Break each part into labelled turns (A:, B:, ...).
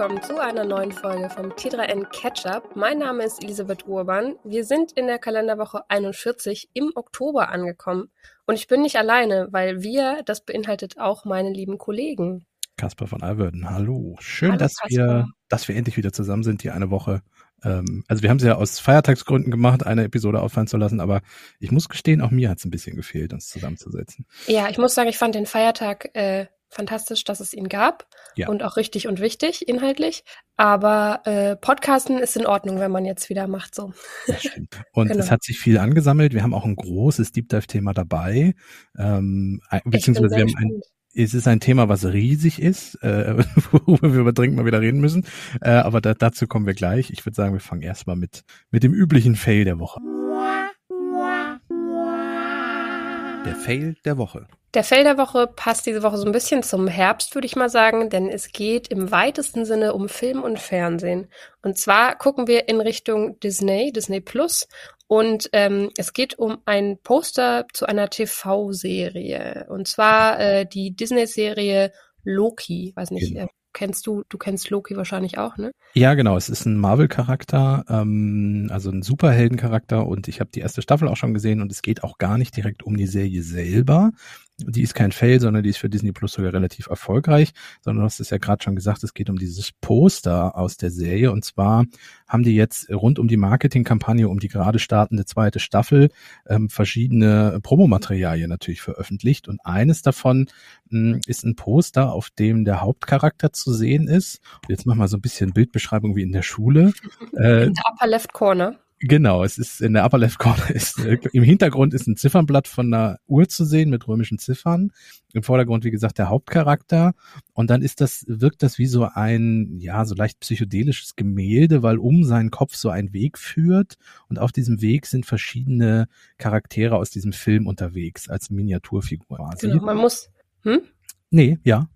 A: willkommen zu einer neuen Folge vom T3N Catch-Up. Mein Name ist Elisabeth Urban. Wir sind in der Kalenderwoche 41 im Oktober angekommen. Und ich bin nicht alleine, weil wir, das beinhaltet auch meine lieben Kollegen.
B: Kasper von Alverden, hallo. Schön, hallo, dass wir, dass wir endlich wieder zusammen sind, die eine Woche. Ähm, also wir haben es ja aus Feiertagsgründen gemacht, eine Episode auffallen zu lassen, aber ich muss gestehen, auch mir hat es ein bisschen gefehlt, uns zusammenzusetzen.
A: Ja, ich muss sagen, ich fand den Feiertag äh, fantastisch, dass es ihn gab ja. und auch richtig und wichtig inhaltlich. Aber äh, Podcasten ist in Ordnung, wenn man jetzt wieder macht so.
B: Und genau. es hat sich viel angesammelt. Wir haben auch ein großes Deep Dive Thema dabei, ähm, beziehungsweise wir haben ein es ist ein Thema, was riesig ist, äh, worüber wir über dringend mal wieder reden müssen. Äh, aber da, dazu kommen wir gleich. Ich würde sagen, wir fangen erstmal mit, mit dem üblichen Fail der Woche. Der Fail der Woche.
A: Der Fail der Woche passt diese Woche so ein bisschen zum Herbst, würde ich mal sagen, denn es geht im weitesten Sinne um Film und Fernsehen. Und zwar gucken wir in Richtung Disney, Disney Plus. Und ähm, es geht um ein Poster zu einer TV-Serie. Und zwar äh, die Disney-Serie Loki. Weiß nicht, genau. äh, kennst du, du kennst Loki wahrscheinlich auch, ne?
B: Ja, genau. Es ist ein Marvel-Charakter, ähm, also ein Superhelden-Charakter und ich habe die erste Staffel auch schon gesehen und es geht auch gar nicht direkt um die Serie selber, die ist kein Fail, sondern die ist für Disney Plus sogar relativ erfolgreich, sondern du hast es ja gerade schon gesagt, es geht um dieses Poster aus der Serie und zwar haben die jetzt rund um die Marketingkampagne, um die gerade startende zweite Staffel, ähm, verschiedene Promomaterialien natürlich veröffentlicht und eines davon mh, hm, ist ein Poster, auf dem der Hauptcharakter zu sehen ist. Und jetzt machen wir so ein bisschen Bildbeschreibung wie in der Schule.
A: Äh, in der upper left corner.
B: Genau, es ist in der Upper Left Corner ist äh, im Hintergrund ist ein Ziffernblatt von einer Uhr zu sehen mit römischen Ziffern. Im Vordergrund, wie gesagt, der Hauptcharakter. Und dann ist das, wirkt das wie so ein, ja, so leicht psychedelisches Gemälde, weil um seinen Kopf so ein Weg führt. Und auf diesem Weg sind verschiedene Charaktere aus diesem Film unterwegs als Miniaturfigur quasi.
A: Genau, man muss, hm?
B: Nee, ja.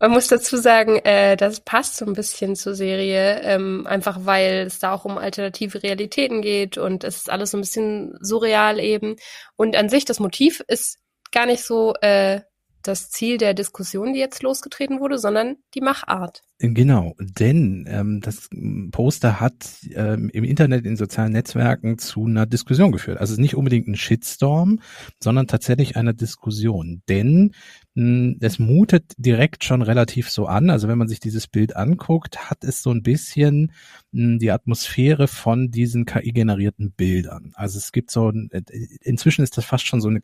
A: Man muss dazu sagen, äh, das passt so ein bisschen zur Serie, ähm, einfach weil es da auch um alternative Realitäten geht und es ist alles so ein bisschen surreal eben. Und an sich, das Motiv ist gar nicht so äh, das Ziel der Diskussion, die jetzt losgetreten wurde, sondern die Machart.
B: Genau, denn ähm, das Poster hat ähm, im Internet, in sozialen Netzwerken zu einer Diskussion geführt. Also nicht unbedingt ein Shitstorm, sondern tatsächlich eine Diskussion. Denn es mutet direkt schon relativ so an. Also wenn man sich dieses Bild anguckt, hat es so ein bisschen mh, die Atmosphäre von diesen KI-generierten Bildern. Also es gibt so, ein, inzwischen ist das fast schon so eine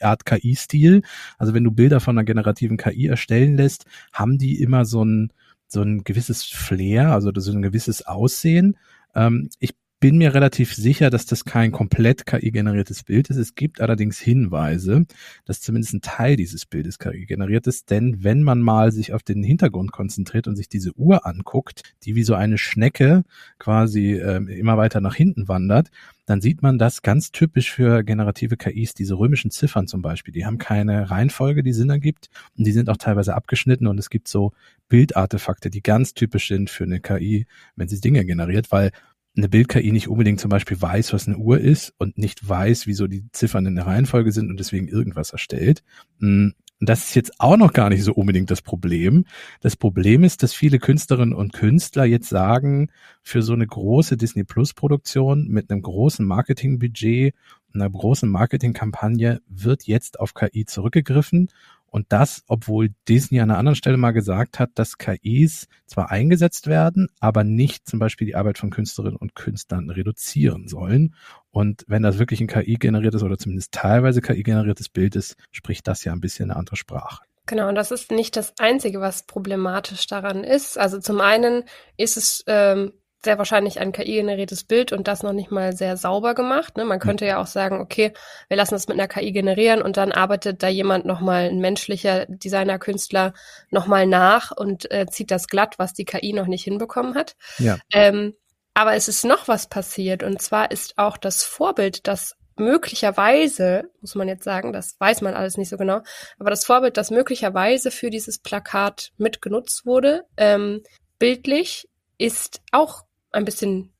B: Art KI-Stil. Also wenn du Bilder von einer generativen KI erstellen lässt, haben die immer so ein so ein gewisses Flair, also so ein gewisses Aussehen. Ähm, ich bin mir relativ sicher, dass das kein komplett KI-generiertes Bild ist. Es gibt allerdings Hinweise, dass zumindest ein Teil dieses Bildes KI generiert ist, denn wenn man mal sich auf den Hintergrund konzentriert und sich diese Uhr anguckt, die wie so eine Schnecke quasi äh, immer weiter nach hinten wandert, dann sieht man das ganz typisch für generative KIs, diese römischen Ziffern zum Beispiel, die haben keine Reihenfolge, die Sinn ergibt. Und die sind auch teilweise abgeschnitten und es gibt so Bildartefakte, die ganz typisch sind für eine KI, wenn sie Dinge generiert, weil eine Bild-KI nicht unbedingt zum Beispiel weiß, was eine Uhr ist und nicht weiß, wieso die Ziffern in der Reihenfolge sind und deswegen irgendwas erstellt. Und das ist jetzt auch noch gar nicht so unbedingt das Problem. Das Problem ist, dass viele Künstlerinnen und Künstler jetzt sagen, für so eine große Disney Plus Produktion mit einem großen Marketingbudget, einer großen Marketingkampagne wird jetzt auf KI zurückgegriffen und das, obwohl Disney an einer anderen Stelle mal gesagt hat, dass KIs zwar eingesetzt werden, aber nicht zum Beispiel die Arbeit von Künstlerinnen und Künstlern reduzieren sollen. Und wenn das wirklich ein KI-generiertes oder zumindest teilweise KI-generiertes Bild ist, spricht das ja ein bisschen eine andere Sprache.
A: Genau, und das ist nicht das Einzige, was problematisch daran ist. Also zum einen ist es ähm, sehr wahrscheinlich ein KI-generiertes Bild und das noch nicht mal sehr sauber gemacht. Ne? Man könnte ja auch sagen, okay, wir lassen das mit einer KI generieren und dann arbeitet da jemand nochmal, ein menschlicher Designer, Künstler, nochmal nach und äh, zieht das glatt, was die KI noch nicht hinbekommen hat.
B: Ja.
A: Ähm, aber es ist noch was passiert und zwar ist auch das Vorbild, das möglicherweise, muss man jetzt sagen, das weiß man alles nicht so genau, aber das Vorbild, das möglicherweise für dieses Plakat mitgenutzt wurde, ähm, bildlich, ist auch ein bisschen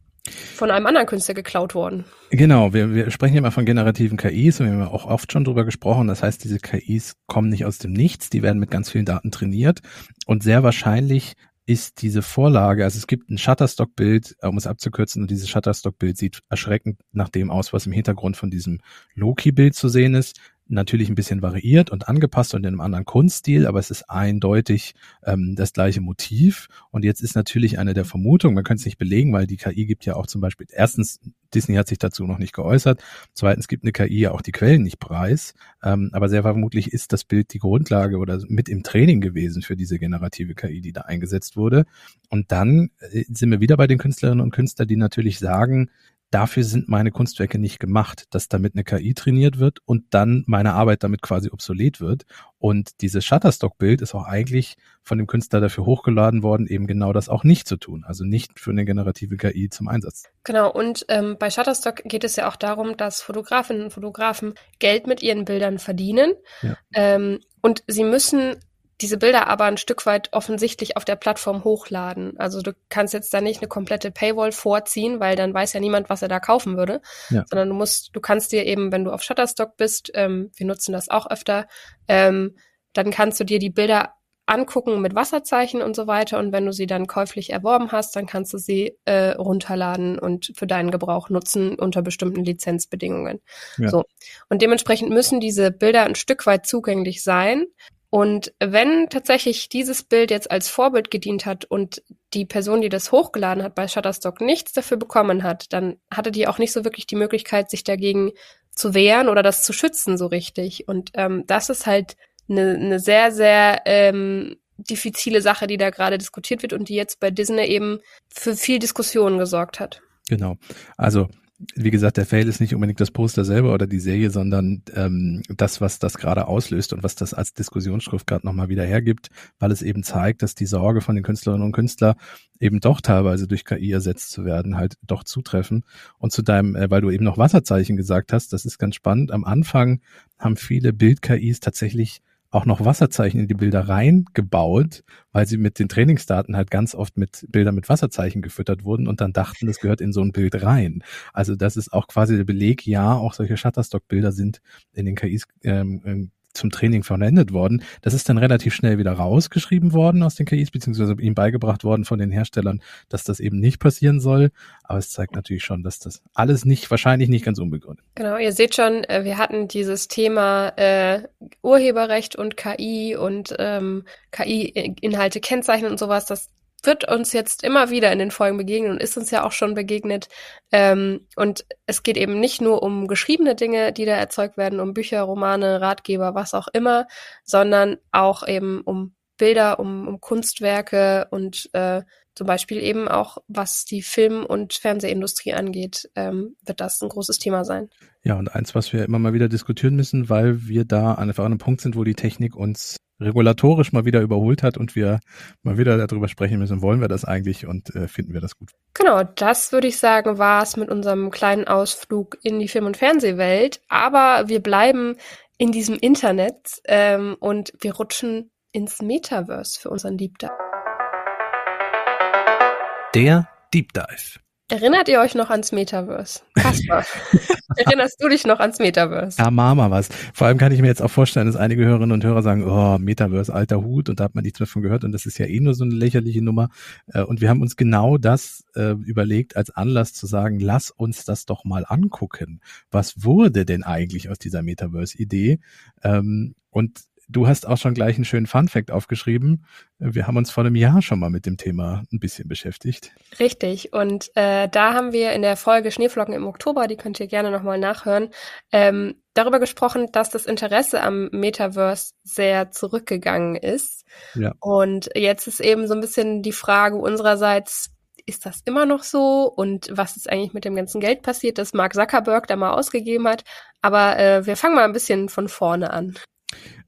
A: von einem anderen Künstler geklaut worden.
B: Genau, wir, wir sprechen ja immer von generativen KIs und wir haben ja auch oft schon drüber gesprochen. Das heißt, diese KIs kommen nicht aus dem Nichts, die werden mit ganz vielen Daten trainiert und sehr wahrscheinlich ist diese Vorlage, also es gibt ein Shutterstock-Bild, um es abzukürzen, und dieses Shutterstock-Bild sieht erschreckend nach dem aus, was im Hintergrund von diesem Loki-Bild zu sehen ist natürlich ein bisschen variiert und angepasst und in einem anderen Kunststil, aber es ist eindeutig ähm, das gleiche Motiv. Und jetzt ist natürlich eine der Vermutungen, man könnte es nicht belegen, weil die KI gibt ja auch zum Beispiel, erstens, Disney hat sich dazu noch nicht geäußert, zweitens gibt eine KI ja auch die Quellen nicht preis, ähm, aber sehr vermutlich ist das Bild die Grundlage oder mit im Training gewesen für diese generative KI, die da eingesetzt wurde. Und dann äh, sind wir wieder bei den Künstlerinnen und Künstlern, die natürlich sagen, dafür sind meine Kunstwerke nicht gemacht, dass damit eine KI trainiert wird und dann meine Arbeit damit quasi obsolet wird. Und dieses Shutterstock-Bild ist auch eigentlich von dem Künstler dafür hochgeladen worden, eben genau das auch nicht zu tun. Also nicht für eine generative KI zum Einsatz.
A: Genau, und ähm, bei Shutterstock geht es ja auch darum, dass Fotografinnen und Fotografen Geld mit ihren Bildern verdienen. Ja. Ähm, und sie müssen diese Bilder aber ein Stück weit offensichtlich auf der Plattform hochladen. Also du kannst jetzt da nicht eine komplette Paywall vorziehen, weil dann weiß ja niemand, was er da kaufen würde, ja. sondern du musst, du kannst dir eben, wenn du auf Shutterstock bist, ähm, wir nutzen das auch öfter, ähm, dann kannst du dir die Bilder angucken mit Wasserzeichen und so weiter. Und wenn du sie dann käuflich erworben hast, dann kannst du sie äh, runterladen und für deinen Gebrauch nutzen unter bestimmten Lizenzbedingungen. Ja. So. Und dementsprechend müssen diese Bilder ein Stück weit zugänglich sein. Und wenn tatsächlich dieses Bild jetzt als Vorbild gedient hat und die Person, die das hochgeladen hat bei Shutterstock, nichts dafür bekommen hat, dann hatte die auch nicht so wirklich die Möglichkeit, sich dagegen zu wehren oder das zu schützen so richtig. Und ähm, das ist halt eine, eine sehr, sehr ähm, diffizile Sache, die da gerade diskutiert wird und die jetzt bei Disney eben für viel Diskussion gesorgt hat.
B: Genau. Also wie gesagt, der Fail ist nicht unbedingt das Poster selber oder die Serie, sondern ähm, das, was das gerade auslöst und was das als Diskussionsschrift gerade nochmal wieder hergibt, weil es eben zeigt, dass die Sorge von den Künstlerinnen und Künstlern eben doch teilweise durch KI ersetzt zu werden, halt doch zutreffen. Und zu deinem, äh, weil du eben noch Wasserzeichen gesagt hast, das ist ganz spannend. Am Anfang haben viele Bild-KIs tatsächlich auch noch Wasserzeichen in die Bilder reingebaut, weil sie mit den Trainingsdaten halt ganz oft mit Bildern mit Wasserzeichen gefüttert wurden und dann dachten, das gehört in so ein Bild rein. Also das ist auch quasi der Beleg, ja, auch solche Shutterstock-Bilder sind in den KIs ähm, ähm zum Training verwendet worden. Das ist dann relativ schnell wieder rausgeschrieben worden aus den KIs, beziehungsweise ihm beigebracht worden von den Herstellern, dass das eben nicht passieren soll. Aber es zeigt natürlich schon, dass das alles nicht, wahrscheinlich nicht ganz unbegründet.
A: Genau, ihr seht schon, äh, wir hatten dieses Thema äh, Urheberrecht und KI und ähm, KI-Inhalte kennzeichnen und sowas. Das wird uns jetzt immer wieder in den Folgen begegnen und ist uns ja auch schon begegnet. Ähm, und es geht eben nicht nur um geschriebene Dinge, die da erzeugt werden, um Bücher, Romane, Ratgeber, was auch immer, sondern auch eben um Bilder, um, um Kunstwerke und äh, zum Beispiel eben auch, was die Film- und Fernsehindustrie angeht, ähm, wird das ein großes Thema sein.
B: Ja, und eins, was wir immer mal wieder diskutieren müssen, weil wir da einfach an einem Punkt sind, wo die Technik uns regulatorisch mal wieder überholt hat und wir mal wieder darüber sprechen müssen, wollen wir das eigentlich und äh, finden wir das gut.
A: Genau, das würde ich sagen, war es mit unserem kleinen Ausflug in die Film- und Fernsehwelt. Aber wir bleiben in diesem Internet ähm, und wir rutschen ins Metaverse für unseren Deep Dive.
B: Der Deep Dive.
A: Erinnert ihr euch noch ans Metaverse? Kasper, erinnerst du dich noch ans Metaverse?
B: Ja, Mama was. Vor allem kann ich mir jetzt auch vorstellen, dass einige Hörerinnen und Hörer sagen, oh, Metaverse, alter Hut, und da hat man nichts mehr von gehört, und das ist ja eh nur so eine lächerliche Nummer. Äh, und wir haben uns genau das äh, überlegt als Anlass zu sagen, lass uns das doch mal angucken. Was wurde denn eigentlich aus dieser Metaverse-Idee? Ähm, und Du hast auch schon gleich einen schönen Fun-Fact aufgeschrieben. Wir haben uns vor einem Jahr schon mal mit dem Thema ein bisschen beschäftigt.
A: Richtig. Und äh, da haben wir in der Folge Schneeflocken im Oktober, die könnt ihr gerne nochmal nachhören, ähm, darüber gesprochen, dass das Interesse am Metaverse sehr zurückgegangen ist. Ja. Und jetzt ist eben so ein bisschen die Frage unsererseits, ist das immer noch so? Und was ist eigentlich mit dem ganzen Geld passiert, das Mark Zuckerberg da mal ausgegeben hat? Aber äh, wir fangen mal ein bisschen von vorne an.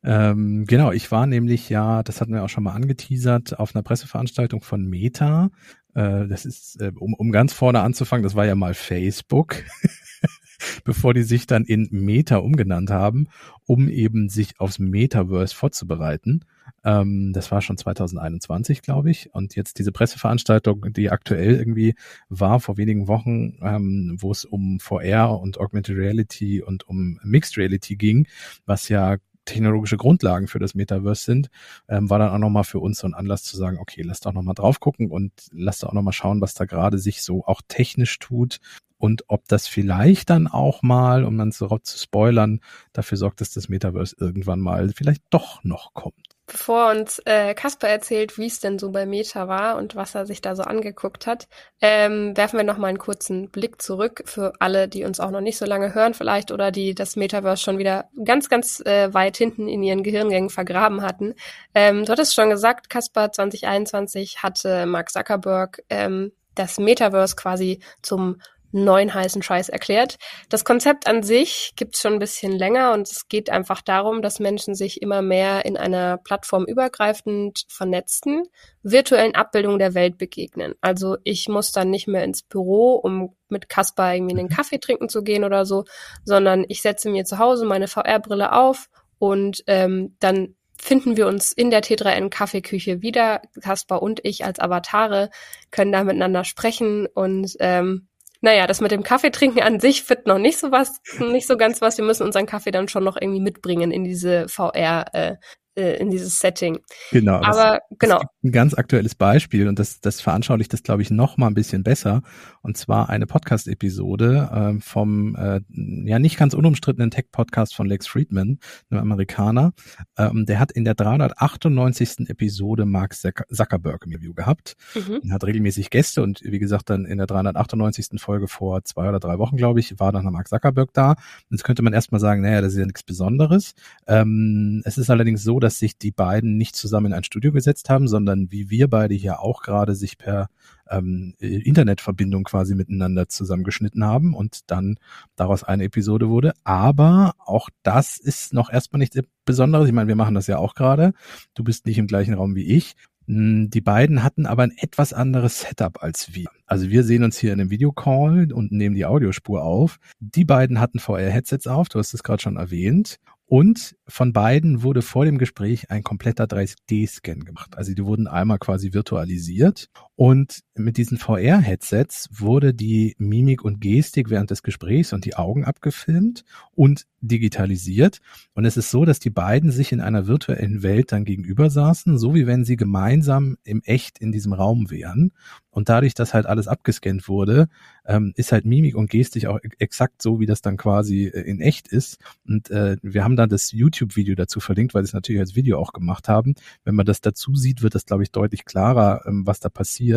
B: Ähm, genau, ich war nämlich ja, das hatten wir auch schon mal angeteasert, auf einer Presseveranstaltung von Meta. Äh, das ist, äh, um, um ganz vorne anzufangen, das war ja mal Facebook. bevor die sich dann in Meta umgenannt haben, um eben sich aufs Metaverse vorzubereiten. Ähm, das war schon 2021, glaube ich. Und jetzt diese Presseveranstaltung, die aktuell irgendwie war vor wenigen Wochen, ähm, wo es um VR und Augmented Reality und um Mixed Reality ging, was ja technologische Grundlagen für das Metaverse sind, ähm, war dann auch nochmal für uns so ein Anlass zu sagen, okay, lass doch nochmal drauf gucken und lass doch auch nochmal schauen, was da gerade sich so auch technisch tut und ob das vielleicht dann auch mal, um dann so zu spoilern, dafür sorgt, dass das Metaverse irgendwann mal vielleicht doch noch kommt.
A: Bevor uns äh, Kasper erzählt, wie es denn so bei Meta war und was er sich da so angeguckt hat, ähm, werfen wir noch mal einen kurzen Blick zurück für alle, die uns auch noch nicht so lange hören vielleicht oder die das Metaverse schon wieder ganz, ganz äh, weit hinten in ihren Gehirngängen vergraben hatten. Ähm, du hattest schon gesagt, Kasper, 2021 hatte Mark Zuckerberg ähm, das Metaverse quasi zum neuen heißen Scheiß erklärt. Das Konzept an sich gibt's schon ein bisschen länger und es geht einfach darum, dass Menschen sich immer mehr in einer Plattform übergreifend vernetzten, virtuellen Abbildungen der Welt begegnen. Also ich muss dann nicht mehr ins Büro, um mit Kasper irgendwie einen mhm. Kaffee trinken zu gehen oder so, sondern ich setze mir zu Hause meine VR-Brille auf und ähm, dann finden wir uns in der T3N Kaffeeküche wieder. Kasper und ich als Avatare können da miteinander sprechen und ähm, naja, das mit dem Kaffee trinken an sich wird noch nicht so was, nicht so ganz was. Wir müssen unseren Kaffee dann schon noch irgendwie mitbringen in diese VR, äh, äh, in dieses Setting.
B: Genau.
A: Aber
B: das,
A: genau.
B: ein ganz aktuelles Beispiel und das, das veranschaulicht das, glaube ich, noch mal ein bisschen besser. Und zwar eine Podcast-Episode äh, vom äh, ja nicht ganz unumstrittenen Tech-Podcast von Lex Friedman, einem Amerikaner. Ähm, der hat in der 398. Episode Mark Zuckerberg im Review gehabt. Mhm. Hat regelmäßig Gäste und wie gesagt dann in der 398. Folge vor zwei oder drei Wochen, glaube ich, war dann Mark Zuckerberg da. Jetzt könnte man erstmal sagen, naja, das ist ja nichts Besonderes. Ähm, es ist allerdings so, dass sich die beiden nicht zusammen in ein Studio gesetzt haben, sondern wie wir beide hier auch gerade sich per ähm, Internetverbindung quasi miteinander zusammengeschnitten haben und dann daraus eine Episode wurde. Aber auch das ist noch erstmal nichts Besonderes. Ich meine, wir machen das ja auch gerade. Du bist nicht im gleichen Raum wie ich. Hm, die beiden hatten aber ein etwas anderes Setup als wir. Also wir sehen uns hier in einem Videocall und nehmen die Audiospur auf. Die beiden hatten VR-Headsets auf, du hast es gerade schon erwähnt. Und von beiden wurde vor dem Gespräch ein kompletter 3D-Scan gemacht. Also die wurden einmal quasi virtualisiert und mit diesen VR-Headsets wurde die Mimik und Gestik während des Gesprächs und die Augen abgefilmt und digitalisiert. Und es ist so, dass die beiden sich in einer virtuellen Welt dann gegenüber saßen, so wie wenn sie gemeinsam im Echt in diesem Raum wären. Und dadurch, dass halt alles abgescannt wurde, ähm, ist halt Mimik und Gestik auch exakt so, wie das dann quasi äh, in echt ist. Und äh, wir haben dann das YouTube-Video dazu verlinkt, weil sie es natürlich als Video auch gemacht haben. Wenn man das dazu sieht, wird das, glaube ich, deutlich klarer, ähm, was da passiert.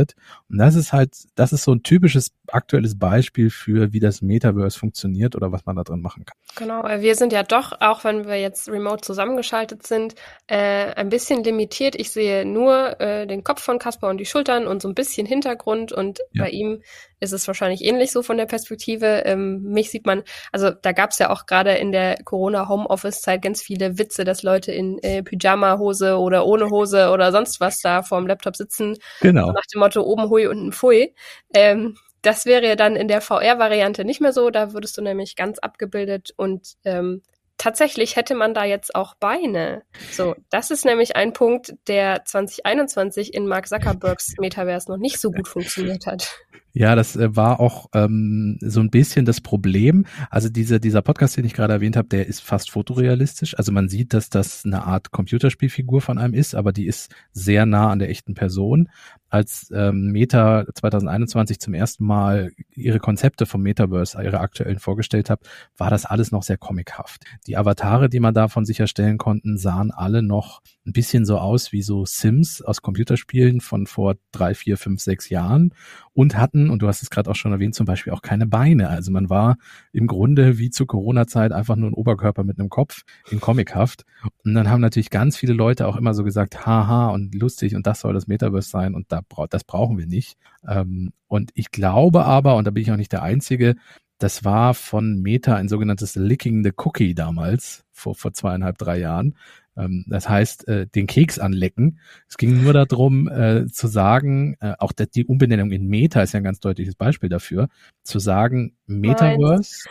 B: Und das ist halt, das ist so ein typisches aktuelles Beispiel für, wie das Metaverse funktioniert oder was man da drin machen kann.
A: Genau, wir sind ja doch, auch wenn wir jetzt remote zusammengeschaltet sind, äh, ein bisschen limitiert. Ich sehe nur äh, den Kopf von Kasper und die Schultern und so ein bisschen Hintergrund und ja. bei ihm ist es wahrscheinlich ähnlich so von der Perspektive. Ähm, mich sieht man, also da gab es ja auch gerade in der Corona-Homeoffice-Zeit ganz viele Witze, dass Leute in äh, Pyjama-Hose oder ohne Hose oder sonst was da vorm Laptop sitzen.
B: Genau.
A: Nach dem Motto oben hui, unten pfui. Ähm, das wäre dann in der VR-Variante nicht mehr so. Da würdest du nämlich ganz abgebildet und ähm, tatsächlich hätte man da jetzt auch Beine. So, das ist nämlich ein Punkt, der 2021 in Mark Zuckerbergs Metaverse noch nicht so gut funktioniert hat.
B: Ja, das äh, war auch ähm, so ein bisschen das Problem. Also dieser dieser Podcast, den ich gerade erwähnt habe, der ist fast fotorealistisch. Also man sieht, dass das eine Art Computerspielfigur von einem ist, aber die ist sehr nah an der echten Person. Als ähm, Meta 2021 zum ersten Mal ihre Konzepte vom Metaverse, ihre aktuellen vorgestellt hat, war das alles noch sehr comichaft. Die Avatare, die man davon sicherstellen konnten, sahen alle noch ein bisschen so aus wie so Sims aus Computerspielen von vor drei, vier, fünf, sechs Jahren und hatten, und du hast es gerade auch schon erwähnt, zum Beispiel auch keine Beine. Also man war im Grunde wie zur Corona-Zeit einfach nur ein Oberkörper mit einem Kopf in Comichaft. Und dann haben natürlich ganz viele Leute auch immer so gesagt, haha und lustig und das soll das Metaverse sein und da, das brauchen wir nicht. Ähm, und ich glaube aber, und da bin ich auch nicht der Einzige, das war von Meta ein sogenanntes Licking the Cookie damals, vor, vor zweieinhalb, drei Jahren. Ähm, das heißt, äh, den Keks anlecken. Es ging nur darum, äh, zu sagen, äh, auch die Umbenennung in Meta ist ja ein ganz deutliches Beispiel dafür, zu sagen, Metaverse.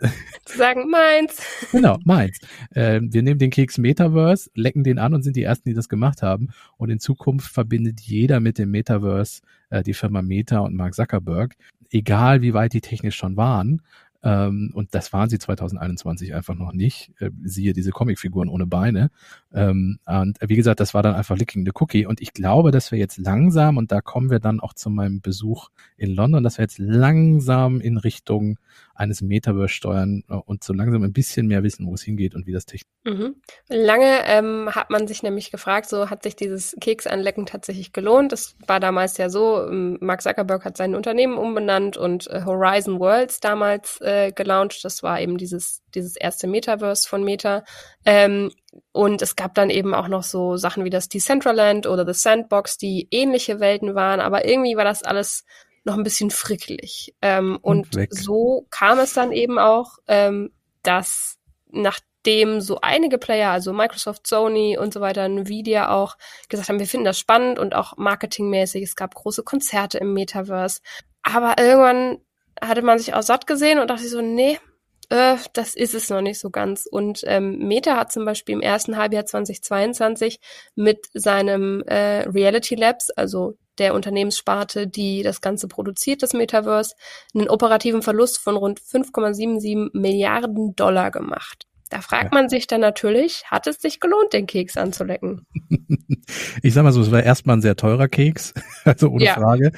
A: zu sagen, meins.
B: Genau, meins. Äh, wir nehmen den Keks Metaverse, lecken den an und sind die Ersten, die das gemacht haben. Und in Zukunft verbindet jeder mit dem Metaverse die Firma Meta und Mark Zuckerberg, egal wie weit die technisch schon waren Ähm, und das waren sie 2021 einfach noch nicht. Äh, siehe diese Comicfiguren ohne Beine. Ähm, und wie gesagt, das war dann einfach Licking the Cookie. Und ich glaube, dass wir jetzt langsam, und da kommen wir dann auch zu meinem Besuch in London, dass wir jetzt langsam in Richtung eines Metaverse steuern äh, und so langsam ein bisschen mehr wissen, wo es hingeht und wie das technisch.
A: Mhm. Lange ähm, hat man sich nämlich gefragt, so hat sich dieses Keksanlecken tatsächlich gelohnt. Das war damals ja so, ähm, Mark Zuckerberg hat sein Unternehmen umbenannt und äh, Horizon Worlds damals äh, gelauncht. Das war eben dieses, dieses erste Metaverse von Meta. Ähm, und es gab dann eben auch noch so Sachen wie das Decentraland oder The Sandbox, die ähnliche Welten waren, aber irgendwie war das alles noch ein bisschen frickelig. Ähm, und, und so kam es dann eben auch, ähm, dass nachdem so einige Player, also Microsoft, Sony und so weiter, Nvidia auch gesagt haben, wir finden das spannend und auch marketingmäßig. Es gab große Konzerte im Metaverse. Aber irgendwann hatte man sich auch satt gesehen und dachte so, nee, äh, das ist es noch nicht so ganz. Und ähm, Meta hat zum Beispiel im ersten Halbjahr 2022 mit seinem äh, Reality Labs, also der Unternehmenssparte, die das Ganze produziert, das Metaverse, einen operativen Verlust von rund 5,77 Milliarden Dollar gemacht. Da fragt man sich dann natürlich, hat es sich gelohnt, den Keks anzulecken?
B: ich sag mal so, es war erstmal ein sehr teurer Keks, also ohne ja. Frage.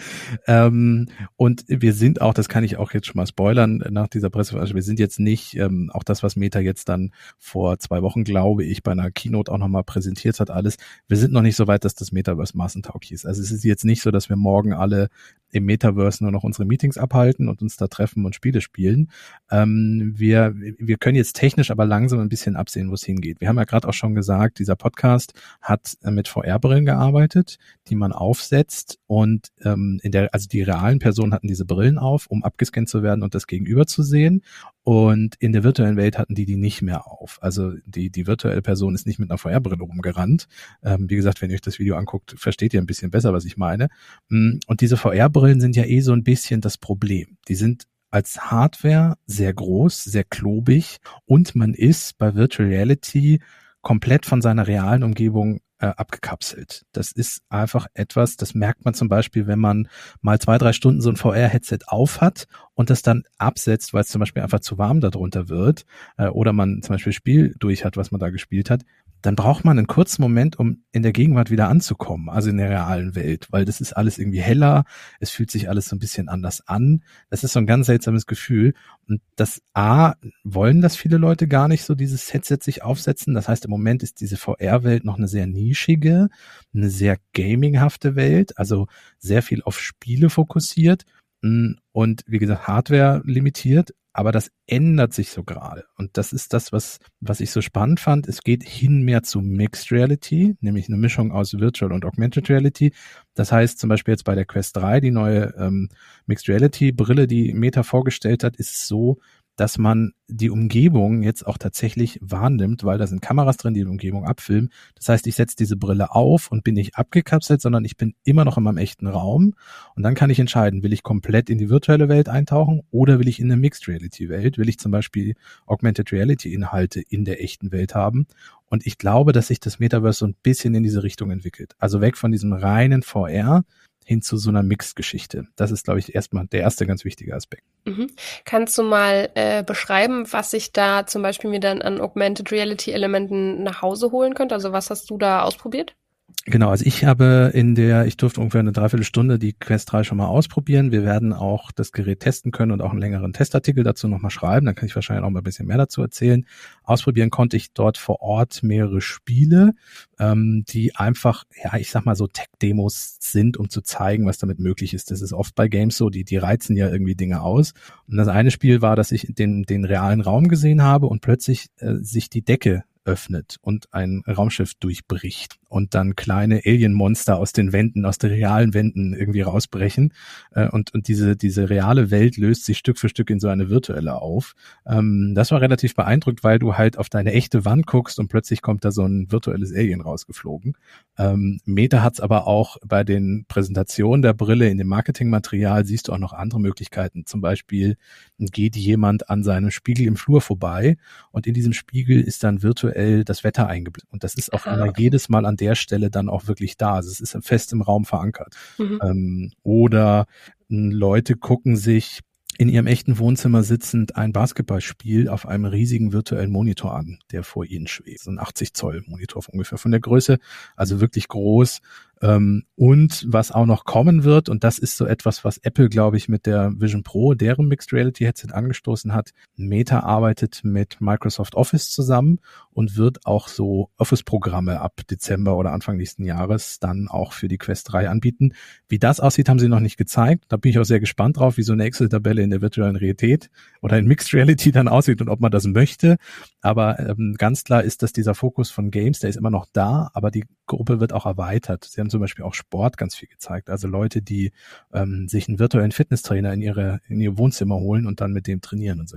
B: Ähm, und wir sind auch, das kann ich auch jetzt schon mal spoilern, nach dieser Presseveranstaltung, wir sind jetzt nicht, ähm, auch das, was Meta jetzt dann vor zwei Wochen, glaube ich, bei einer Keynote auch nochmal präsentiert hat, alles, wir sind noch nicht so weit, dass das Metaverse massentauglich ist. Also es ist jetzt nicht so, dass wir morgen alle im Metaverse nur noch unsere Meetings abhalten und uns da treffen und Spiele spielen. Ähm, wir, wir können jetzt technisch aber langsam ein bisschen absehen, wo es hingeht. Wir haben ja gerade auch schon gesagt, dieser Podcast hat äh, mit VR-Brillen gearbeitet, die man aufsetzt und ähm, in der, also die realen Personen hatten diese Brillen auf, um abgescannt zu werden und das Gegenüber zu sehen. Und in der virtuellen Welt hatten die die nicht mehr auf. Also die, die virtuelle Person ist nicht mit einer VR-Brille rumgerannt. Ähm, wie gesagt, wenn ihr euch das Video anguckt, versteht ihr ein bisschen besser, was ich meine. Mm, und diese VR-Brillen sind ja eh so ein bisschen das Problem. Die sind als Hardware sehr groß, sehr klobig und man ist bei Virtual Reality komplett von seiner realen Umgebung äh, abgekapselt. Das ist einfach etwas, das merkt man zum Beispiel, wenn man mal zwei, drei Stunden so ein VR-Headset auf hat und das dann absetzt, weil es zum Beispiel einfach zu warm darunter wird äh, oder man zum Beispiel Spiel durch hat, was man da gespielt hat, dann braucht man einen kurzen Moment, um in der Gegenwart wieder anzukommen, also in der realen Welt, weil das ist alles irgendwie heller, es fühlt sich alles so ein bisschen anders an. Das ist so ein ganz seltsames Gefühl. Und das A, wollen das viele Leute gar nicht so dieses Headset sich aufsetzen. Das heißt, im Moment ist diese VR-Welt noch eine sehr nischige, eine sehr gaminghafte Welt, also sehr viel auf Spiele fokussiert und wie gesagt Hardware limitiert, aber das ändert sich so gerade. Und das ist das, was, was ich so spannend fand. Es geht hin mehr zu Mixed Reality, nämlich eine Mischung aus Virtual und Augmented Reality. Das heißt zum Beispiel jetzt bei der Quest 3, die neue ähm, Mixed Reality Brille, die Meta vorgestellt hat, ist so, dass man die Umgebung jetzt auch tatsächlich wahrnimmt, weil da sind Kameras drin, die die Umgebung abfilmen. Das heißt, ich setze diese Brille auf und bin nicht abgekapselt, sondern ich bin immer noch in meinem echten Raum. Und dann kann ich entscheiden, will ich komplett in die virtuelle Welt eintauchen oder will ich in eine Mixed Reality Welt? Will ich zum Beispiel Augmented Reality Inhalte in der echten Welt haben? Und ich glaube, dass sich das Metaverse so ein bisschen in diese Richtung entwickelt. Also weg von diesem reinen VR hin zu so einer Mix-Geschichte. Das ist, glaube ich, erstmal der erste ganz wichtige Aspekt.
A: Mhm. Kannst du mal äh, beschreiben, was ich da zum Beispiel mir dann an Augmented Reality Elementen nach Hause holen könnte? Also was hast du da ausprobiert?
B: Genau, also ich habe in der, ich durfte ungefähr eine Dreiviertelstunde die Quest 3 schon mal ausprobieren. Wir werden auch das Gerät testen können und auch einen längeren Testartikel dazu nochmal schreiben. Dann kann ich wahrscheinlich auch mal ein bisschen mehr dazu erzählen. Ausprobieren konnte ich dort vor Ort mehrere Spiele, ähm, die einfach, ja, ich sag mal so Tech-Demos sind, um zu zeigen, was damit möglich ist. Das ist oft bei Games so, die, die reizen ja irgendwie Dinge aus. Und das eine Spiel war, dass ich den, den realen Raum gesehen habe und plötzlich äh, sich die Decke öffnet und ein Raumschiff durchbricht und dann kleine Alien-Monster aus den Wänden, aus den realen Wänden irgendwie rausbrechen. Äh, und, und diese, diese reale Welt löst sich Stück für Stück in so eine virtuelle auf. Ähm, das war relativ beeindruckt, weil du halt auf deine echte Wand guckst und plötzlich kommt da so ein virtuelles Alien rausgeflogen. Ähm, Meta hat es aber auch bei den Präsentationen der Brille in dem Marketingmaterial siehst du auch noch andere Möglichkeiten. Zum Beispiel geht jemand an seinem Spiegel im Flur vorbei und in diesem Spiegel ist dann virtuell das Wetter eingeblendet. Und das ist auf ah, einmal jedes Mal an der Stelle dann auch wirklich da. Also es ist fest im Raum verankert. Mhm. Ähm, oder Leute gucken sich in ihrem echten Wohnzimmer sitzend ein Basketballspiel auf einem riesigen virtuellen Monitor an, der vor ihnen schwebt. So ein 80 Zoll Monitor ungefähr von der Größe, also wirklich groß, und was auch noch kommen wird, und das ist so etwas, was Apple, glaube ich, mit der Vision Pro, deren Mixed Reality Headset angestoßen hat. Meta arbeitet mit Microsoft Office zusammen und wird auch so Office-Programme ab Dezember oder Anfang nächsten Jahres dann auch für die Quest 3 anbieten. Wie das aussieht, haben sie noch nicht gezeigt. Da bin ich auch sehr gespannt drauf, wie so eine Excel-Tabelle in der virtuellen Realität oder in Mixed Reality dann aussieht und ob man das möchte. Aber ähm, ganz klar ist, dass dieser Fokus von Games, der ist immer noch da, aber die Gruppe wird auch erweitert. Sie haben zum Beispiel auch Sport ganz viel gezeigt. Also Leute, die ähm, sich einen virtuellen Fitnesstrainer in ihre in ihr Wohnzimmer holen und dann mit dem trainieren und so.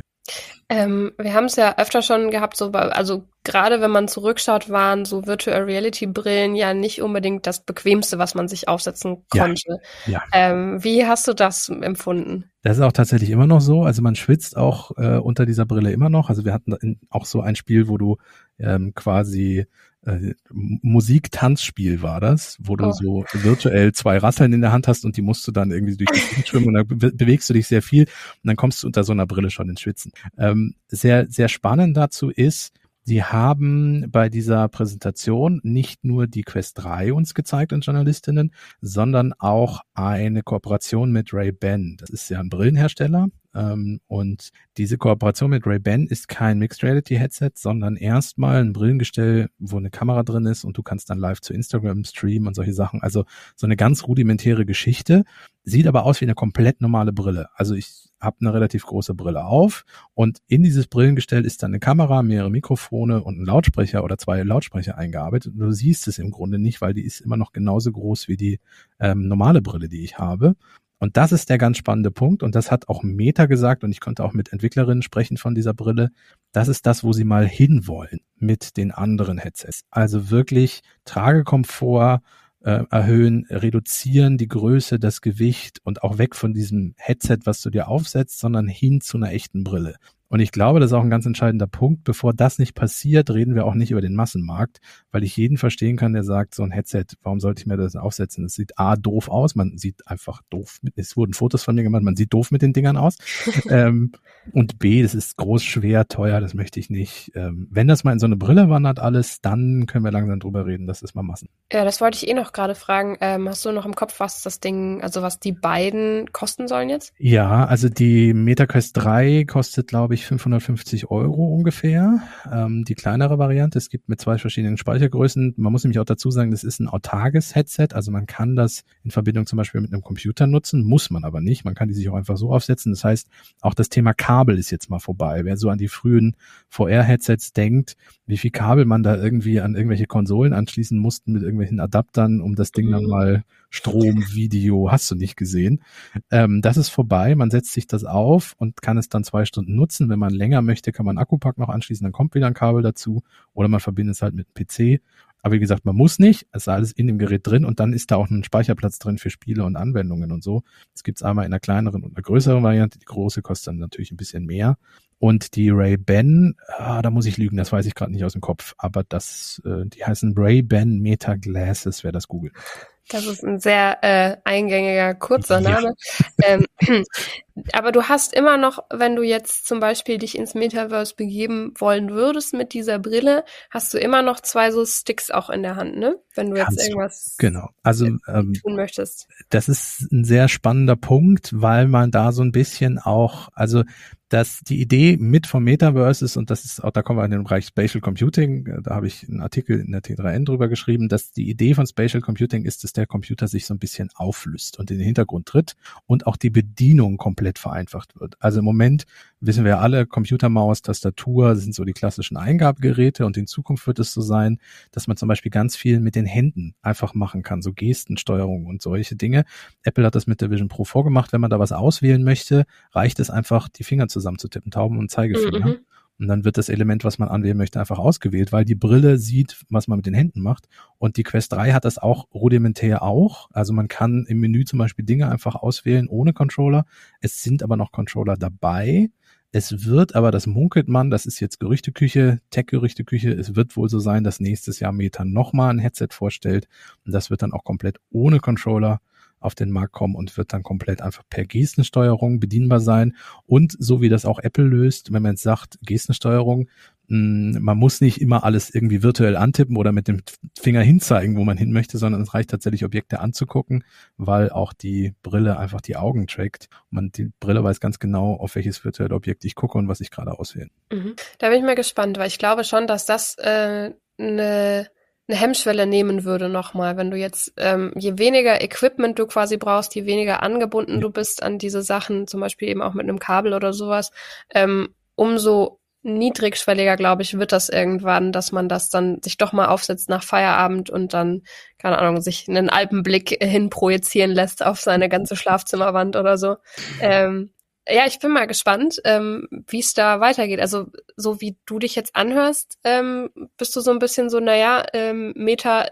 A: Ähm, wir haben es ja öfter schon gehabt, so also gerade wenn man zurückschaut, waren so Virtual Reality Brillen ja nicht unbedingt das bequemste, was man sich aufsetzen konnte. Ja, ja. Ähm, wie hast du das empfunden?
B: Das ist auch tatsächlich immer noch so. Also man schwitzt auch äh, unter dieser Brille immer noch. Also wir hatten auch so ein Spiel, wo du ähm, quasi äh, Musik-Tanzspiel war das, wo du oh. so virtuell zwei Rasseln in der Hand hast und die musst du dann irgendwie durch die Gegend schwimmen und dann be bewegst du dich sehr viel und dann kommst du unter so einer Brille schon ins Schwitzen. Ähm, sehr, sehr spannend dazu ist, Sie haben bei dieser Präsentation nicht nur die Quest 3 uns gezeigt an Journalistinnen, sondern auch eine Kooperation mit Ray-Ban. Das ist ja ein Brillenhersteller, ähm, und diese Kooperation mit Ray-Ban ist kein Mixed Reality Headset, sondern erstmal ein Brillengestell, wo eine Kamera drin ist und du kannst dann live zu Instagram streamen und solche Sachen. Also so eine ganz rudimentäre Geschichte. Sieht aber aus wie eine komplett normale Brille. Also ich habe eine relativ große Brille auf und in dieses Brillengestell ist dann eine Kamera, mehrere Mikrofone und ein Lautsprecher oder zwei Lautsprecher eingearbeitet. Du siehst es im Grunde nicht, weil die ist immer noch genauso groß wie die ähm, normale Brille, die ich habe. Und das ist der ganz spannende Punkt. Und das hat auch Meta gesagt. Und ich konnte auch mit Entwicklerinnen sprechen von dieser Brille. Das ist das, wo sie mal hinwollen mit den anderen Headsets. Also wirklich Tragekomfort äh, erhöhen, reduzieren die Größe, das Gewicht und auch weg von diesem Headset, was du dir aufsetzt, sondern hin zu einer echten Brille. Und ich glaube, das ist auch ein ganz entscheidender Punkt. Bevor das nicht passiert, reden wir auch nicht über den Massenmarkt, weil ich jeden verstehen kann, der sagt, so ein Headset, warum sollte ich mir das aufsetzen? Es sieht A, doof aus, man sieht einfach doof mit, es wurden Fotos von mir gemacht, man sieht doof mit den Dingern aus. ähm, und B, das ist groß, schwer, teuer, das möchte ich nicht. Ähm, wenn das mal in so eine Brille wandert alles, dann können wir langsam drüber reden, das ist mal Massen.
A: Ja, das wollte ich eh noch gerade fragen. Ähm, hast du noch im Kopf, was das Ding, also was die beiden kosten sollen jetzt?
B: Ja, also die MetaQuest 3 kostet, glaube ich, 550 Euro ungefähr. Ähm, die kleinere Variante, es gibt mit zwei verschiedenen Speichergrößen. Man muss nämlich auch dazu sagen, das ist ein autarkes Headset, also man kann das in Verbindung zum Beispiel mit einem Computer nutzen, muss man aber nicht. Man kann die sich auch einfach so aufsetzen. Das heißt, auch das Thema Kabel ist jetzt mal vorbei. Wer so an die frühen VR-Headsets denkt, wie viel Kabel man da irgendwie an irgendwelche Konsolen anschließen musste mit irgendwelchen Adaptern, um das Ding dann mhm. mal Strom, Video, hast du nicht gesehen. Ähm, das ist vorbei. Man setzt sich das auf und kann es dann zwei Stunden nutzen. Wenn man länger möchte, kann man Akkupack noch anschließen, dann kommt wieder ein Kabel dazu oder man verbindet es halt mit einem PC. Aber wie gesagt, man muss nicht. Es ist alles in dem Gerät drin und dann ist da auch ein Speicherplatz drin für Spiele und Anwendungen und so. Das gibt's einmal in einer kleineren und einer größeren Variante. Die große kostet dann natürlich ein bisschen mehr. Und die Ray-Ban, ah, da muss ich lügen, das weiß ich gerade nicht aus dem Kopf, aber das, äh, die heißen Ray-Ban Meta Glasses, wer das googelt.
A: Das ist ein sehr äh, eingängiger, kurzer Name. Ja. Ähm, aber du hast immer noch, wenn du jetzt zum Beispiel dich ins Metaverse begeben wollen würdest mit dieser Brille, hast du immer noch zwei so Sticks auch in der Hand, ne? Wenn du Kannst jetzt irgendwas
B: genau. also, ähm,
A: tun möchtest.
B: Das ist ein sehr spannender Punkt, weil man da so ein bisschen auch, also dass die Idee mit vom Metaverse ist, und das ist auch, da kommen wir in den Bereich Spatial Computing, da habe ich einen Artikel in der T3N drüber geschrieben, dass die Idee von Spatial Computing ist, dass der Computer sich so ein bisschen auflöst und in den Hintergrund tritt und auch die Bedienung komplett vereinfacht wird. Also im Moment wissen wir alle, Computermaus, Tastatur sind so die klassischen Eingabegeräte und in Zukunft wird es so sein, dass man zum Beispiel ganz viel mit den Händen einfach machen kann, so Gestensteuerung und solche Dinge. Apple hat das mit der Vision Pro vorgemacht. Wenn man da was auswählen möchte, reicht es einfach, die Finger zusammenzutippen, Tauben und Zeigefinger. Mhm. Und dann wird das Element, was man anwählen möchte, einfach ausgewählt, weil die Brille sieht, was man mit den Händen macht. Und die Quest 3 hat das auch rudimentär auch. Also man kann im Menü zum Beispiel Dinge einfach auswählen ohne Controller. Es sind aber noch Controller dabei. Es wird aber, das munkelt man, das ist jetzt Gerüchteküche, Tech-Gerüchteküche, es wird wohl so sein, dass nächstes Jahr Meta nochmal ein Headset vorstellt. Und das wird dann auch komplett ohne Controller auf den Markt kommen und wird dann komplett einfach per Gestensteuerung bedienbar sein. Und so wie das auch Apple löst, wenn man jetzt sagt, Gestensteuerung, hm, man muss nicht immer alles irgendwie virtuell antippen oder mit dem Finger hinzeigen, wo man hin möchte, sondern es reicht tatsächlich Objekte anzugucken, weil auch die Brille einfach die Augen trackt. Man die Brille weiß ganz genau, auf welches virtuelle Objekt ich gucke und was ich gerade auswähle.
A: Mhm. Da bin ich mal gespannt, weil ich glaube schon, dass das äh, eine eine Hemmschwelle nehmen würde nochmal, wenn du jetzt, ähm, je weniger Equipment du quasi brauchst, je weniger angebunden du bist an diese Sachen, zum Beispiel eben auch mit einem Kabel oder sowas, ähm, umso niedrigschwelliger, glaube ich, wird das irgendwann, dass man das dann sich doch mal aufsetzt nach Feierabend und dann, keine Ahnung, sich einen Alpenblick hin projizieren lässt auf seine ganze Schlafzimmerwand oder so. Ähm, ja, ich bin mal gespannt, ähm, wie es da weitergeht. Also, so wie du dich jetzt anhörst, ähm, bist du so ein bisschen so, naja, ähm, Meta,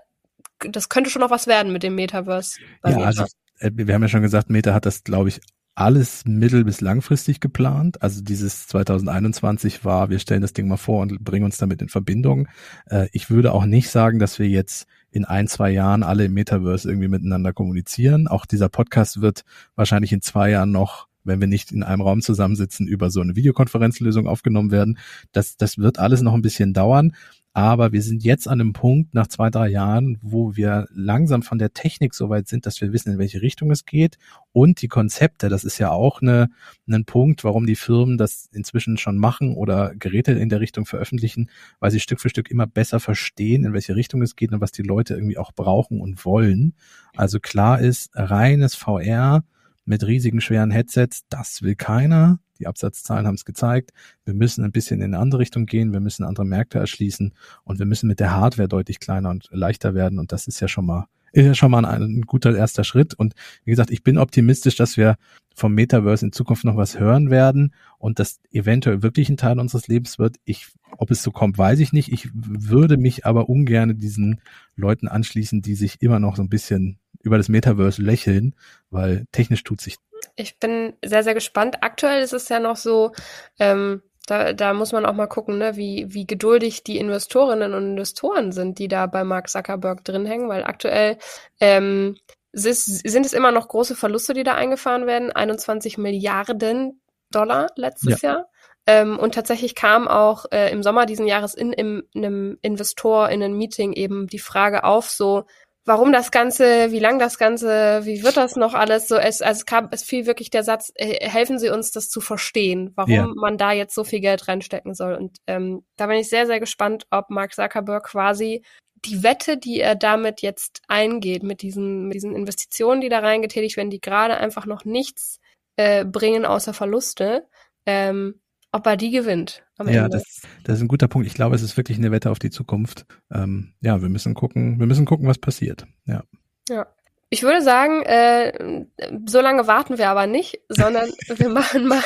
A: das könnte schon noch was werden mit dem Metaverse.
B: Ja, Meta. also äh, wir haben ja schon gesagt, Meta hat das, glaube ich, alles mittel- bis langfristig geplant. Also dieses 2021 war, wir stellen das Ding mal vor und bringen uns damit in Verbindung. Äh, ich würde auch nicht sagen, dass wir jetzt in ein, zwei Jahren alle im Metaverse irgendwie miteinander kommunizieren. Auch dieser Podcast wird wahrscheinlich in zwei Jahren noch wenn wir nicht in einem Raum zusammensitzen, über so eine Videokonferenzlösung aufgenommen werden. Das, das wird alles noch ein bisschen dauern. Aber wir sind jetzt an einem Punkt nach zwei, drei Jahren, wo wir langsam von der Technik so weit sind, dass wir wissen, in welche Richtung es geht. Und die Konzepte, das ist ja auch eine, ein Punkt, warum die Firmen das inzwischen schon machen oder Geräte in der Richtung veröffentlichen, weil sie Stück für Stück immer besser verstehen, in welche Richtung es geht und was die Leute irgendwie auch brauchen und wollen. Also klar ist, reines VR mit riesigen schweren Headsets, das will keiner. Die Absatzzahlen haben es gezeigt. Wir müssen ein bisschen in eine andere Richtung gehen. Wir müssen andere Märkte erschließen und wir müssen mit der Hardware deutlich kleiner und leichter werden. Und das ist ja schon mal, ist ja schon mal ein, ein guter erster Schritt. Und wie gesagt, ich bin optimistisch, dass wir vom Metaverse in Zukunft noch was hören werden und das eventuell wirklich ein Teil unseres Lebens wird. Ich, ob es so kommt, weiß ich nicht. Ich würde mich aber ungern diesen Leuten anschließen, die sich immer noch so ein bisschen über das Metaverse lächeln, weil technisch tut sich
A: ich bin sehr, sehr gespannt. Aktuell ist es ja noch so, ähm, da, da muss man auch mal gucken, ne, wie, wie geduldig die Investorinnen und Investoren sind, die da bei Mark Zuckerberg drin hängen, weil aktuell ähm, sind es immer noch große Verluste, die da eingefahren werden. 21 Milliarden Dollar letztes ja. Jahr. Ähm, und tatsächlich kam auch äh, im Sommer diesen Jahres in, in, in einem Investor in einem Meeting eben die Frage auf, so warum das Ganze, wie lang das Ganze, wie wird das noch alles so. Es, also es kam, es fiel wirklich der Satz, äh, helfen Sie uns, das zu verstehen, warum ja. man da jetzt so viel Geld reinstecken soll. Und ähm, da bin ich sehr, sehr gespannt, ob Mark Zuckerberg quasi die Wette, die er damit jetzt eingeht, mit diesen, mit diesen Investitionen, die da reingetätigt werden, die gerade einfach noch nichts äh, bringen außer Verluste, ähm, ob er die gewinnt.
B: Ja, das, das ist ein guter Punkt. Ich glaube, es ist wirklich eine Wette auf die Zukunft. Ähm, ja, wir müssen gucken, wir müssen gucken, was passiert. Ja.
A: Ja. Ich würde sagen, äh, so lange warten wir aber nicht, sondern wir machen mal,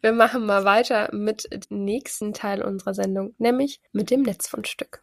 A: wir machen mal weiter mit dem nächsten Teil unserer Sendung, nämlich mit dem Netzfundstück.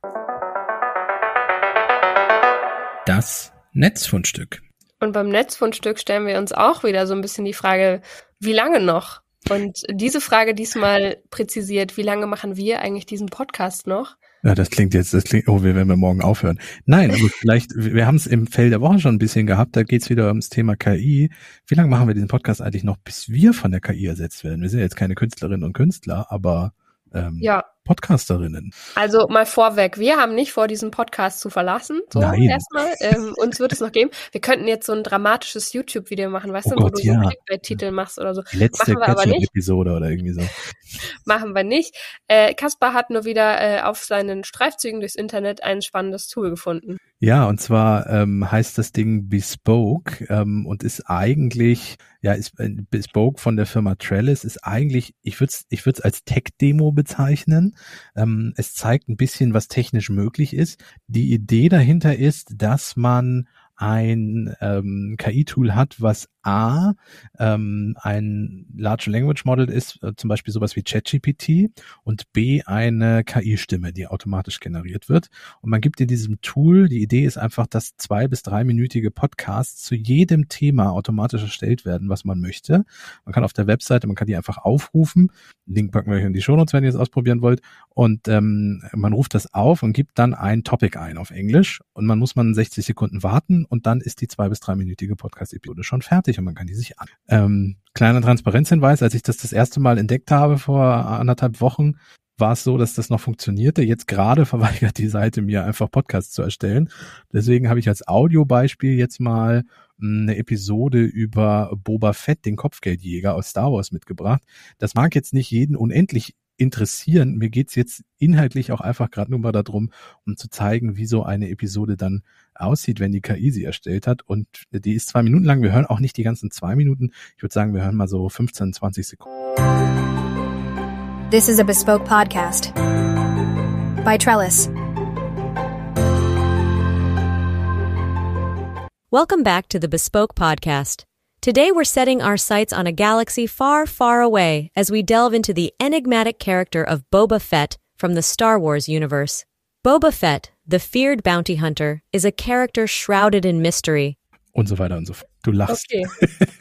B: Das Netzfundstück.
A: Und beim Netzfundstück stellen wir uns auch wieder so ein bisschen die Frage, wie lange noch? Und diese Frage diesmal präzisiert, wie lange machen wir eigentlich diesen Podcast noch?
B: Ja, das klingt jetzt, das klingt, oh, wir werden wir morgen aufhören. Nein, aber vielleicht, wir haben es im Feld der Woche schon ein bisschen gehabt, da geht es wieder ums Thema KI. Wie lange machen wir diesen Podcast eigentlich noch, bis wir von der KI ersetzt werden? Wir sind jetzt keine Künstlerinnen und Künstler, aber ähm, ja. Podcasterinnen.
A: Also mal vorweg, wir haben nicht vor, diesen Podcast zu verlassen. So Nein. erstmal. Ähm, uns wird es noch geben. Wir könnten jetzt so ein dramatisches YouTube-Video machen, weißt oh du, Gott, wo du ja. so Clickbait-Titel machst oder so.
B: letzte Ketchup-Episode oder irgendwie so.
A: machen wir nicht. Äh, Kaspar hat nur wieder äh, auf seinen Streifzügen durchs Internet ein spannendes Tool gefunden.
B: Ja, und zwar ähm, heißt das Ding Bespoke ähm, und ist eigentlich, ja, ist äh, Bespoke von der Firma Trellis, ist eigentlich, ich würde es ich würd's als Tech-Demo bezeichnen. Ähm, es zeigt ein bisschen, was technisch möglich ist. Die Idee dahinter ist, dass man ein ähm, KI-Tool hat, was A, ähm, ein Large Language Model ist, äh, zum Beispiel sowas wie ChatGPT und B, eine KI-Stimme, die automatisch generiert wird. Und man gibt in diesem Tool, die Idee ist einfach, dass zwei bis dreiminütige Podcasts zu jedem Thema automatisch erstellt werden, was man möchte. Man kann auf der Webseite, man kann die einfach aufrufen. Link packen wir euch in die Show Notes, wenn ihr es ausprobieren wollt. Und ähm, man ruft das auf und gibt dann ein Topic ein auf Englisch und man muss man 60 Sekunden warten und dann ist die zwei bis dreiminütige Podcast-Episode schon fertig und man kann die sich an. Ähm, kleiner Transparenzhinweis, als ich das das erste Mal entdeckt habe vor anderthalb Wochen, war es so, dass das noch funktionierte. Jetzt gerade verweigert die Seite mir einfach Podcasts zu erstellen. Deswegen habe ich als Audiobeispiel jetzt mal hm, eine Episode über Boba Fett, den Kopfgeldjäger aus Star Wars mitgebracht. Das mag jetzt nicht jeden unendlich interessieren. Mir geht's jetzt inhaltlich auch einfach gerade nur mal darum, um zu zeigen, wie so eine Episode dann aussieht, wenn die KI sie erstellt hat. Und die ist zwei Minuten lang. Wir hören auch nicht die ganzen zwei Minuten. Ich würde sagen, wir hören mal so 15, 20 Sekunden.
C: This is a bespoke podcast by Trellis.
D: Welcome back to the Bespoke Podcast. Today we're setting our sights on a galaxy far, far away as we delve into the enigmatic character of Boba Fett from the Star Wars universe. Boba Fett, the feared bounty hunter, is a character shrouded in mystery.
B: Und so weiter und so fort. Du lachst.
A: Okay.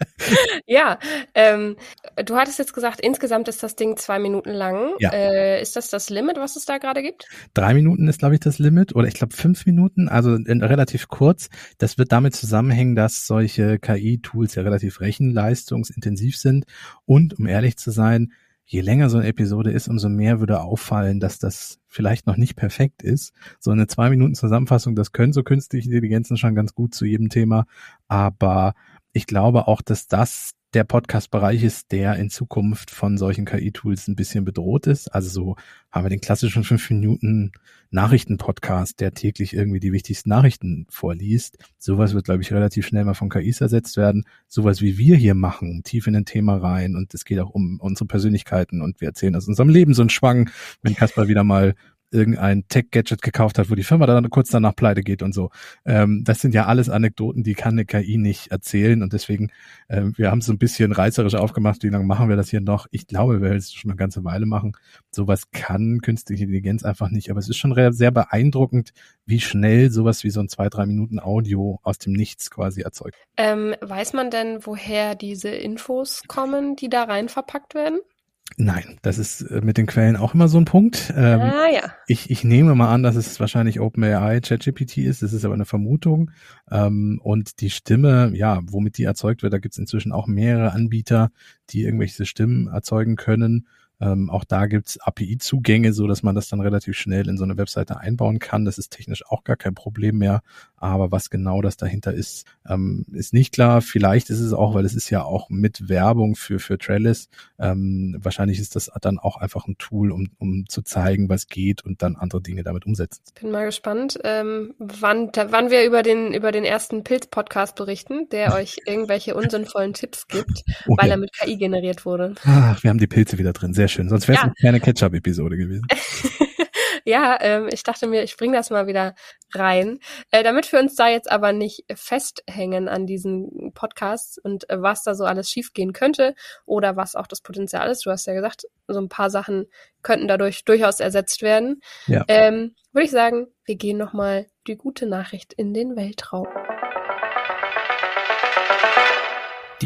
A: ja, ähm, du hattest jetzt gesagt, insgesamt ist das Ding zwei Minuten lang.
B: Ja.
A: Äh, ist das das Limit, was es da gerade gibt?
B: Drei Minuten ist, glaube ich, das Limit oder ich glaube fünf Minuten, also in, relativ kurz. Das wird damit zusammenhängen, dass solche KI-Tools ja relativ rechenleistungsintensiv sind und, um ehrlich zu sein, je länger so eine Episode ist, umso mehr würde auffallen, dass das vielleicht noch nicht perfekt ist. So eine zwei Minuten Zusammenfassung, das können so künstliche Intelligenzen schon ganz gut zu jedem Thema. Aber ich glaube auch, dass das der Podcast-Bereich ist, der in Zukunft von solchen KI-Tools ein bisschen bedroht ist. Also so haben wir den klassischen fünf Minuten Nachrichten-Podcast, der täglich irgendwie die wichtigsten Nachrichten vorliest. Sowas wird, glaube ich, relativ schnell mal von KIs ersetzt werden. Sowas wie wir hier machen, tief in ein Thema rein und es geht auch um unsere Persönlichkeiten und wir erzählen aus unserem Leben so einen Schwang, wenn Kaspar wieder mal irgendein Tech-Gadget gekauft hat, wo die Firma dann kurz danach pleite geht und so. Ähm, das sind ja alles Anekdoten, die kann eine KI nicht erzählen und deswegen, äh, wir haben es so ein bisschen reißerisch aufgemacht, wie lange machen wir das hier noch? Ich glaube, wir werden es schon eine ganze Weile machen. Sowas kann künstliche Intelligenz einfach nicht, aber es ist schon sehr beeindruckend, wie schnell sowas wie so ein zwei, drei Minuten Audio aus dem Nichts quasi erzeugt.
A: Ähm, weiß man denn, woher diese Infos kommen, die da rein verpackt werden?
B: Nein, das ist äh, mit den Quellen auch immer so ein Punkt.
A: Ähm, ah, ja.
B: ich, ich nehme mal an, dass es wahrscheinlich OpenAI ChatGPT ist. Das ist aber eine Vermutung. Ähm, und die Stimme, ja, womit die erzeugt wird, da gibt es inzwischen auch mehrere Anbieter, die irgendwelche Stimmen erzeugen können. Ähm, auch da gibt's API-Zugänge, so dass man das dann relativ schnell in so eine Webseite einbauen kann. Das ist technisch auch gar kein Problem mehr. Aber was genau das dahinter ist, ähm, ist nicht klar. Vielleicht ist es auch, weil es ist ja auch mit Werbung für, für Trellis. Ähm, wahrscheinlich ist das dann auch einfach ein Tool, um, um zu zeigen, was geht und dann andere Dinge damit umsetzen.
A: Bin mal gespannt, ähm, wann, da, wann wir über den, über den ersten Pilz-Podcast berichten, der euch irgendwelche unsinnvollen Tipps gibt, oh, weil ja. er mit KI generiert wurde.
B: Ach, wir haben die Pilze wieder drin. Sehr schön. Sonst wäre es ja. keine Ketchup-Episode gewesen.
A: ja, ähm, ich dachte mir, ich bringe das mal wieder rein. Äh, damit wir uns da jetzt aber nicht festhängen an diesen Podcasts und äh, was da so alles schiefgehen könnte oder was auch das Potenzial ist. Du hast ja gesagt, so ein paar Sachen könnten dadurch durchaus ersetzt werden. Ja. Ähm, Würde ich sagen, wir gehen nochmal die gute Nachricht in den Weltraum.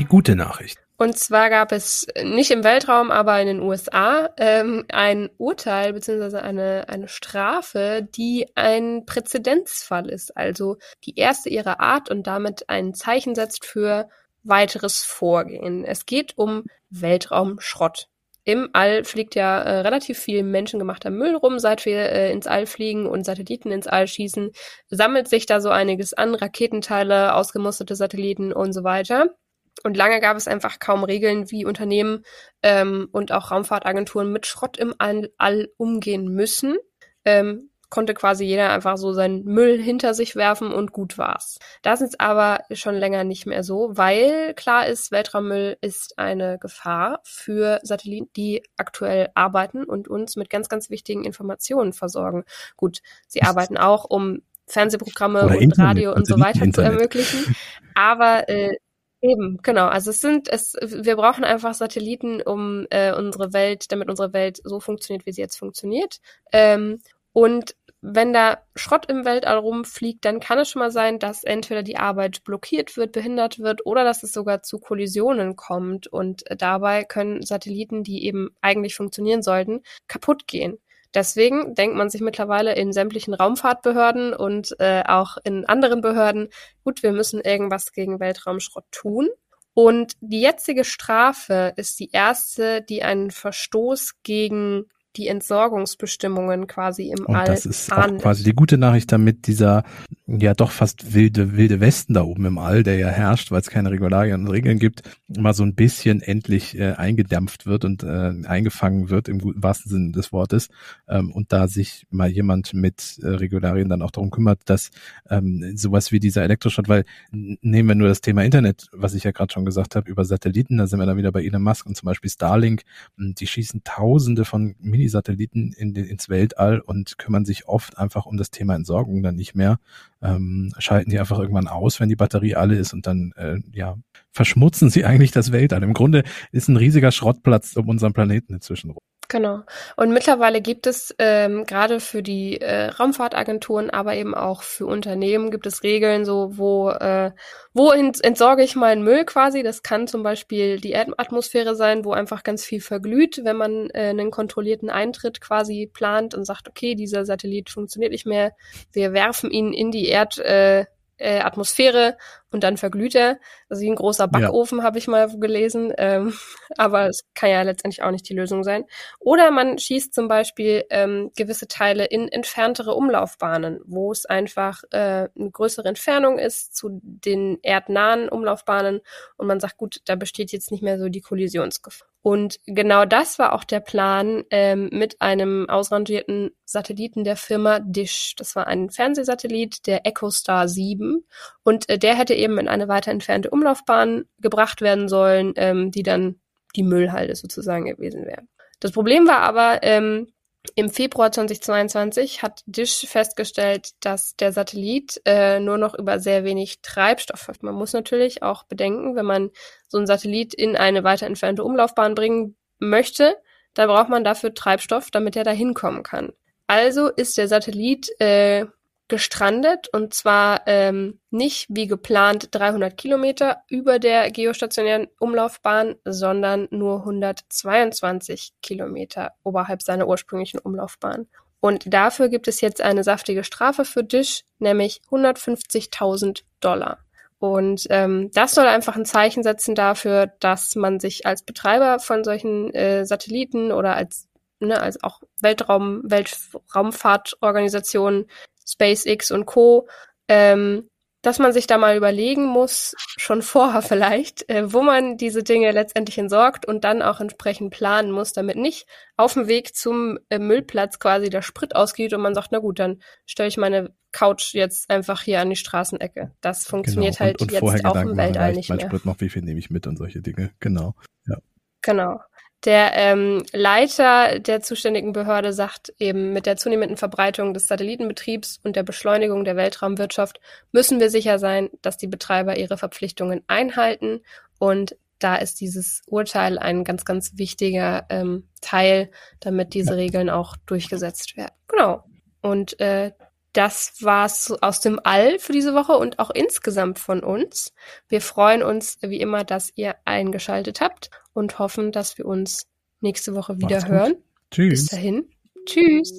B: Die gute Nachricht.
A: Und zwar gab es nicht im Weltraum, aber in den USA ähm, ein Urteil beziehungsweise eine, eine Strafe, die ein Präzedenzfall ist, also die erste ihrer Art und damit ein Zeichen setzt für weiteres Vorgehen. Es geht um Weltraumschrott. Im All fliegt ja äh, relativ viel menschengemachter Müll rum, seit wir äh, ins All fliegen und Satelliten ins All schießen, sammelt sich da so einiges an, Raketenteile, ausgemusterte Satelliten und so weiter. Und lange gab es einfach kaum Regeln, wie Unternehmen ähm, und auch Raumfahrtagenturen mit Schrott im All, All umgehen müssen. Ähm, konnte quasi jeder einfach so seinen Müll hinter sich werfen und gut war's. Das ist aber schon länger nicht mehr so, weil klar ist, Weltraummüll ist eine Gefahr für Satelliten, die aktuell arbeiten und uns mit ganz, ganz wichtigen Informationen versorgen. Gut, sie arbeiten auch, um Fernsehprogramme Oder und Internet, Radio und so weiter zu ermöglichen. Aber äh, Eben, genau. Also es sind, es, wir brauchen einfach Satelliten, um äh, unsere Welt, damit unsere Welt so funktioniert, wie sie jetzt funktioniert. Ähm, und wenn da Schrott im Weltall rumfliegt, dann kann es schon mal sein, dass entweder die Arbeit blockiert wird, behindert wird oder dass es sogar zu Kollisionen kommt. Und dabei können Satelliten, die eben eigentlich funktionieren sollten, kaputt gehen. Deswegen denkt man sich mittlerweile in sämtlichen Raumfahrtbehörden und äh, auch in anderen Behörden, gut, wir müssen irgendwas gegen Weltraumschrott tun. Und die jetzige Strafe ist die erste, die einen Verstoß gegen die Entsorgungsbestimmungen quasi im
B: und
A: All.
B: Das ist auch quasi die gute Nachricht, damit dieser ja doch fast wilde, wilde Westen da oben im All, der ja herrscht, weil es keine Regularien und Regeln gibt, mal so ein bisschen endlich äh, eingedämpft wird und äh, eingefangen wird im wahrsten Sinne des Wortes. Ähm, und da sich mal jemand mit äh, Regularien dann auch darum kümmert, dass ähm, sowas wie dieser Elektroschrott, weil nehmen wir nur das Thema Internet, was ich ja gerade schon gesagt habe, über Satelliten, da sind wir dann wieder bei Elon Musk und zum Beispiel Starlink, die schießen tausende von Mini-Satelliten in ins Weltall und kümmern sich oft einfach um das Thema Entsorgung dann nicht mehr. Ähm, schalten die einfach irgendwann aus, wenn die Batterie alle ist und dann äh, ja verschmutzen sie eigentlich das Weltall. Im Grunde ist ein riesiger Schrottplatz um unseren Planeten inzwischen rum.
A: Genau. Und mittlerweile gibt es ähm, gerade für die äh, Raumfahrtagenturen, aber eben auch für Unternehmen gibt es Regeln, so wo äh, wo ent entsorge ich meinen Müll quasi. Das kann zum Beispiel die Erdatmosphäre sein, wo einfach ganz viel verglüht, wenn man äh, einen kontrollierten Eintritt quasi plant und sagt, okay, dieser Satellit funktioniert nicht mehr, wir werfen ihn in die Erd äh, äh, Atmosphäre und dann verglüht er. Also wie ein großer Backofen ja. habe ich mal gelesen, ähm, aber es kann ja letztendlich auch nicht die Lösung sein. Oder man schießt zum Beispiel ähm, gewisse Teile in entferntere Umlaufbahnen, wo es einfach äh, eine größere Entfernung ist zu den erdnahen Umlaufbahnen und man sagt, gut, da besteht jetzt nicht mehr so die Kollisionsgefahr. Und genau das war auch der Plan ähm, mit einem ausrangierten Satelliten der Firma Dish. Das war ein Fernsehsatellit, der EchoStar 7. Und äh, der hätte eben in eine weiter entfernte Umlaufbahn gebracht werden sollen, ähm, die dann die Müllhalde sozusagen gewesen wäre. Das Problem war aber, ähm, im Februar 2022 hat Dish festgestellt, dass der Satellit äh, nur noch über sehr wenig Treibstoff hat. Man muss natürlich auch bedenken, wenn man so einen Satellit in eine weiter entfernte Umlaufbahn bringen möchte, dann braucht man dafür Treibstoff, damit er da hinkommen kann. Also ist der Satellit äh, gestrandet und zwar ähm, nicht wie geplant 300 Kilometer über der geostationären Umlaufbahn, sondern nur 122 Kilometer oberhalb seiner ursprünglichen Umlaufbahn. Und dafür gibt es jetzt eine saftige Strafe für Dish, nämlich 150.000 Dollar. Und ähm, das soll einfach ein Zeichen setzen dafür, dass man sich als Betreiber von solchen äh, Satelliten oder als ne, als auch Weltraum, Weltraumfahrtorganisationen SpaceX und Co., ähm, dass man sich da mal überlegen muss, schon vorher vielleicht, äh, wo man diese Dinge letztendlich entsorgt und dann auch entsprechend planen muss, damit nicht auf dem Weg zum äh, Müllplatz quasi der Sprit ausgeht und man sagt, na gut, dann stelle ich meine Couch jetzt einfach hier an die Straßenecke. Das funktioniert genau. und, halt und jetzt auch im Weltall nicht mehr.
B: Sprit noch, wie viel nehme ich mit und solche Dinge. Genau. Ja.
A: Genau. Der ähm, Leiter der zuständigen Behörde sagt eben, mit der zunehmenden Verbreitung des Satellitenbetriebs und der Beschleunigung der Weltraumwirtschaft müssen wir sicher sein, dass die Betreiber ihre Verpflichtungen einhalten. Und da ist dieses Urteil ein ganz, ganz wichtiger ähm, Teil, damit diese Regeln auch durchgesetzt werden. Genau. Und äh, das war's aus dem All für diese Woche und auch insgesamt von uns. Wir freuen uns wie immer, dass ihr eingeschaltet habt und hoffen, dass wir uns nächste Woche wieder hören. Tschüss. Bis dahin. Tschüss.